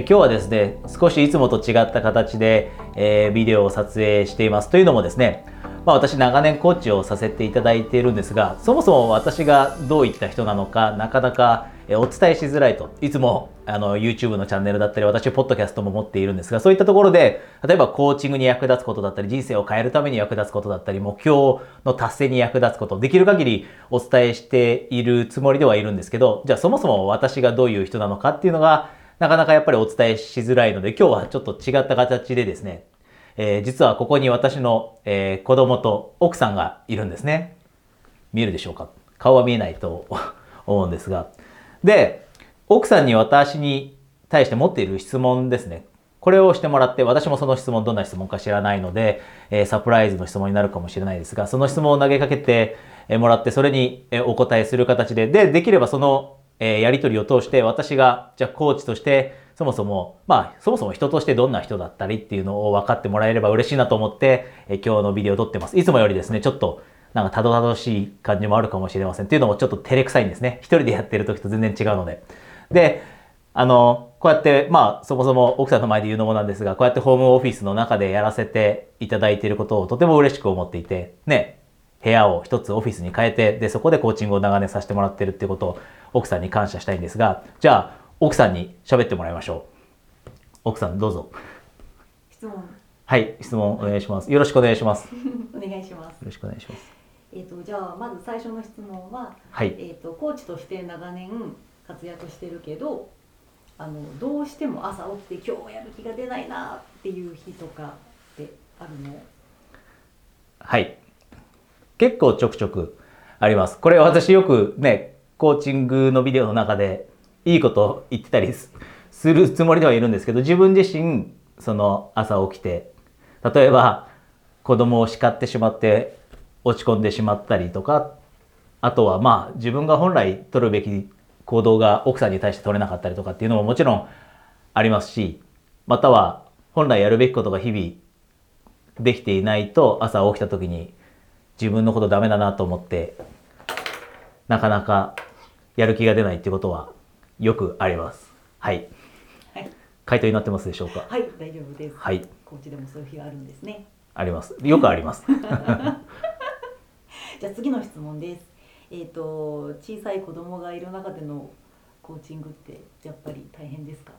今日はですね、少しいつもと違った形で、えー、ビデオを撮影しています。というのもですね、まあ、私長年コーチをさせていただいているんですが、そもそも私がどういった人なのか、なかなかお伝えしづらいと。いつもあの YouTube のチャンネルだったり、私ポッドキャストも持っているんですが、そういったところで、例えばコーチングに役立つことだったり、人生を変えるために役立つことだったり、目標の達成に役立つこと、できる限りお伝えしているつもりではいるんですけど、じゃあそもそも私がどういう人なのかっていうのが、なかなかやっぱりお伝えしづらいので、今日はちょっと違った形でですね、えー、実はここに私の、えー、子供と奥さんがいるんですね。見えるでしょうか？顔は見えないと 思うんですが。で、奥さんに私に対して持っている質問ですね。これをしてもらって、私もその質問どんな質問か知らないので、えー、サプライズの質問になるかもしれないですが、その質問を投げかけてもらって、それにお答えする形で、で、できればその、えー、やりとりを通して、私が、じゃあコーチとして、そもそも、まあ、そもそも人としてどんな人だったりっていうのを分かってもらえれば嬉しいなと思って、え今日のビデオを撮ってます。いつもよりですね、ちょっと、なんかたどたどしい感じもあるかもしれません。っていうのもちょっと照れくさいんですね。一人でやってる時と全然違うので。で、あの、こうやって、まあ、そもそも奥さんの前で言うのもなんですが、こうやってホームオフィスの中でやらせていただいていることをとても嬉しく思っていて、ね、部屋を一つオフィスに変えて、で、そこでコーチングを長年させてもらってるってことを奥さんに感謝したいんですが、じゃあ、奥さんに喋ってもらいましょう。奥さんどうぞ。質問。はい質問お願いします。よろしくお願いします。お願いします。よろしくお願いします。えっ、ー、とじゃあまず最初の質問は、はい、えっ、ー、とコーチとして長年活躍してるけどあのどうしても朝起きて今日やる気が出ないなっていう日とかってあるの？はい。結構ちょくちょくあります。これ私よくねコーチングのビデオの中でいいこと言ってたりするつもりではいるんですけど、自分自身、その朝起きて、例えば子供を叱ってしまって落ち込んでしまったりとか、あとはまあ自分が本来取るべき行動が奥さんに対して取れなかったりとかっていうのももちろんありますし、または本来やるべきことが日々できていないと朝起きた時に自分のことダメだなと思ってなかなかやる気が出ないってことはよくあります。はい。回答になってますでしょうか？はい大丈夫です。はい。コーチでもそういう日があるんですね。あります。よくあります。じゃあ次の質問です。えっ、ー、と小さい子供がいる中でのコーチングってやっぱり大変ですか？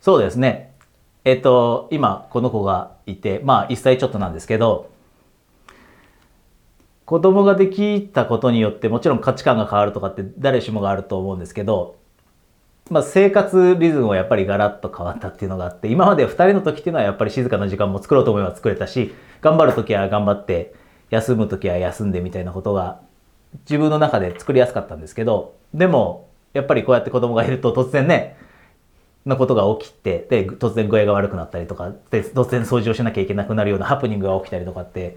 そうですね。えっ、ー、と今この子がいてまあ1歳ちょっとなんですけど子供ができたことによってもちろん価値観が変わるとかって誰しもがあると思うんですけどまあ、生活リズムはやっぱりガラッと変わったっていうのがあって今まで2人の時っていうのはやっぱり静かな時間も作ろうと思えば作れたし頑張る時は頑張って休む時は休んでみたいなことが自分の中で作りやすかったんですけどでもやっぱりこうやって子供がいると突然ねなことが起きてで突然具合が悪くなったりとかで突然掃除をしなきゃいけなくなるようなハプニングが起きたりとかって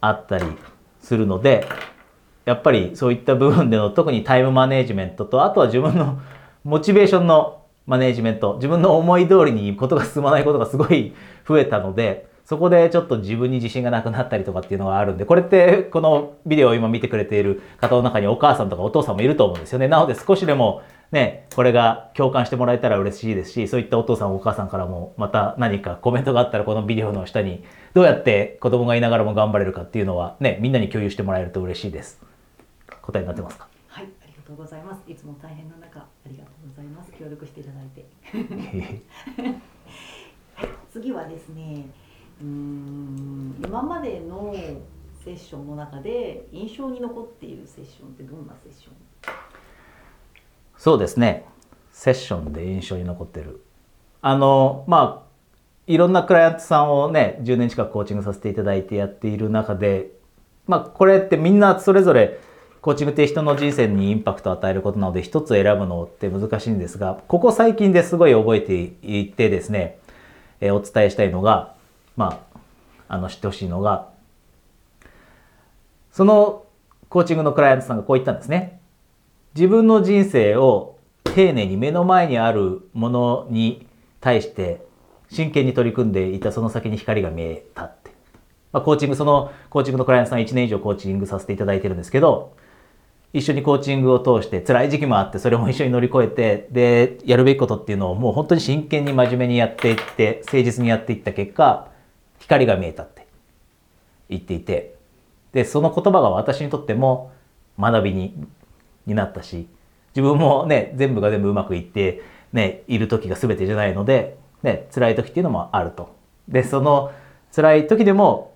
あったりするのでやっぱりそういった部分での特にタイムマネジメントとあとは自分の モチベーションのマネジメント、自分の思い通りにことが進まないことがすごい増えたので、そこでちょっと自分に自信がなくなったりとかっていうのがあるんで、これってこのビデオを今見てくれている方の中にお母さんとかお父さんもいると思うんですよね。なので少しでもね、これが共感してもらえたら嬉しいですし、そういったお父さんお母さんからもまた何かコメントがあったらこのビデオの下にどうやって子供がいながらも頑張れるかっていうのはね、みんなに共有してもらえると嬉しいです。答えになってますか？とうございます。いつも大変な中、ありがとうございます。協力していただいて。はい、次はですね。うん今までのセッションの中で印象に残っているセッションってどんなセッション？そうですねセッションで印象に残ってるあのまあいろんなクライアントさんをね10年近くコーチングさせていただいてやっている中でまあこれってみんなそれぞれコーチングって人の人生にインパクトを与えることなので一つ選ぶのって難しいんですが、ここ最近ですごい覚えていてですね、えー、お伝えしたいのが、まあ、あの知ってほしいのが、そのコーチングのクライアントさんがこう言ったんですね。自分の人生を丁寧に目の前にあるものに対して真剣に取り組んでいたその先に光が見えたって。まあ、コーチング、そのコーチングのクライアントさん1年以上コーチングさせていただいてるんですけど、一緒にコーチングを通して辛い時期もあってそれも一緒に乗り越えてでやるべきことっていうのをもう本当に真剣に真面目にやっていって誠実にやっていった結果光が見えたって言っていてでその言葉が私にとっても学びにになったし自分もね全部が全部うまくいってねいる時が全てじゃないので、ね、辛い時っていうのもあると。でその辛い時でも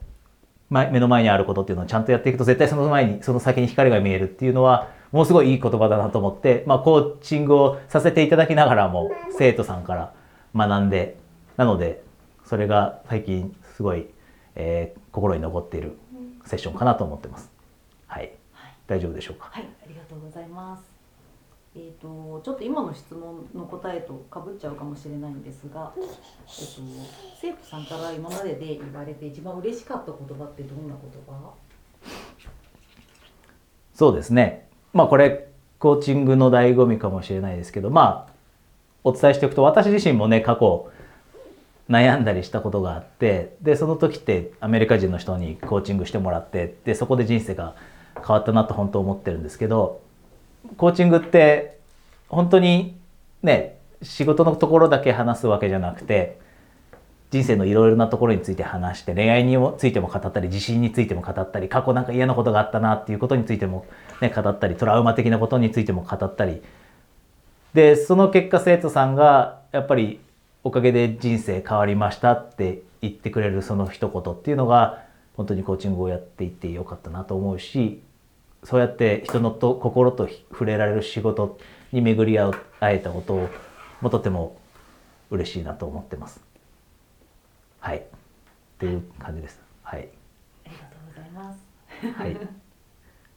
目の前にあることっていうのをちゃんとやっていくと絶対その前にその先に光が見えるっていうのはものすごいいい言葉だなと思って、まあ、コーチングをさせていただきながらも生徒さんから学んでなのでそれが最近すごい、えー、心に残っているセッションかなと思ってます。はい、はい、大丈夫でしょうか？はい、ありがとうございます。えーと、ちょっと今の質問の答えとかぶっちゃうかもしれないんですが、えーと、生徒さんから今までで言われて一番嬉しかった言葉ってどんな言葉？そうですね。まあこれコーチングの醍醐味かもしれないですけどまあお伝えしておくと私自身もね過去悩んだりしたことがあってでその時ってアメリカ人の人にコーチングしてもらってでそこで人生が変わったなと本当思ってるんですけどコーチングって本当にね仕事のところだけ話すわけじゃなくて人生のいろいろなところについて話して恋愛についても語ったり自信についても語ったり過去なんか嫌なことがあったなっていうことについても、ね、語ったりトラウマ的なことについても語ったり。でその結果生徒さんがやっぱりおかげで人生変わりましたって言ってくれるその一言っていうのが本当にコーチングをやっていってよかったなと思うしそうやって人のと心と触れられる仕事に巡り合えたことをもとても嬉しいなと思ってます。はい。っていう感じです。はい。ありがとうございます。はい。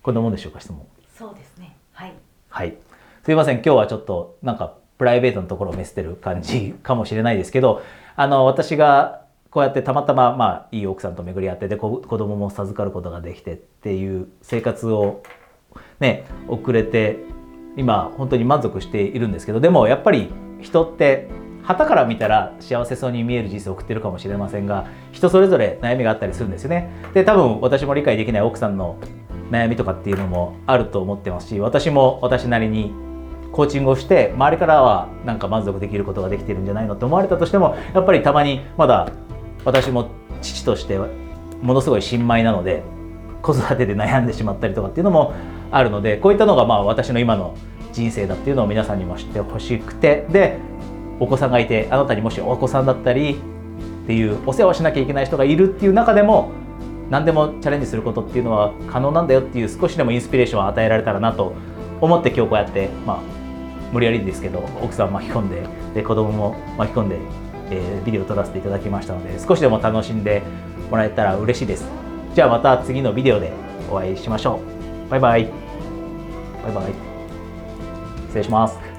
こんなもんでしょうか質問。そうですね。はい。はい。すいません今日はちょっとなんかプライベートのところを見せてる感じかもしれないですけど、あの私がこうやってたまたままあいい奥さんと巡り合ってで子供も授かることができてっていう生活をね送れて今本当に満足しているんですけどでもやっぱり人って旗から見たら幸せそうに見える人生を送ってるかもしれませんが人それぞれ悩みがあったりするんですよね。で多分私も理解できない奥さんの悩みとかっていうのもあると思ってますし私も私なりにコーチングをして周りからはなんか満足できることができてるんじゃないのって思われたとしてもやっぱりたまにまだ私も父としてものすごい新米なので子育てで悩んでしまったりとかっていうのもあるのでこういったのがまあ私の今の人生だっていうのを皆さんにも知ってほしくてでお子さんがいてあなたにもしお子さんだったりっていうお世話をしなきゃいけない人がいるっていう中でも何でもチャレンジすることっていうのは可能なんだよっていう少しでもインスピレーションを与えられたらなと思って今日こうやって、まあ、無理やりですけど奥さん巻き込んでで子供も巻き込んでえー、ビデオを撮らせていただきましたので少しでも楽しんでもらえたら嬉しいです。じゃあまた次のビデオでお会いしましょう。バイバイ。バイバイ。失礼します。